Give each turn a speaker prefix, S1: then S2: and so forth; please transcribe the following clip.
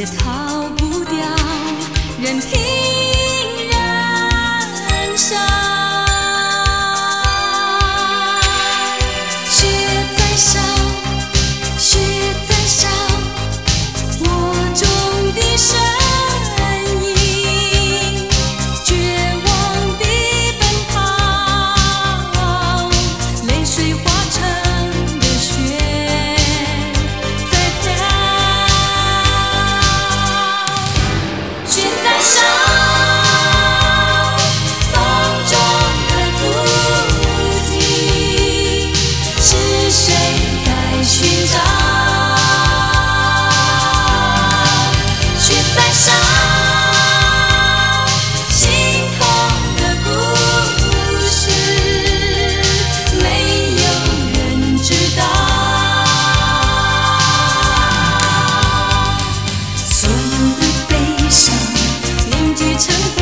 S1: 也逃不掉任凭 참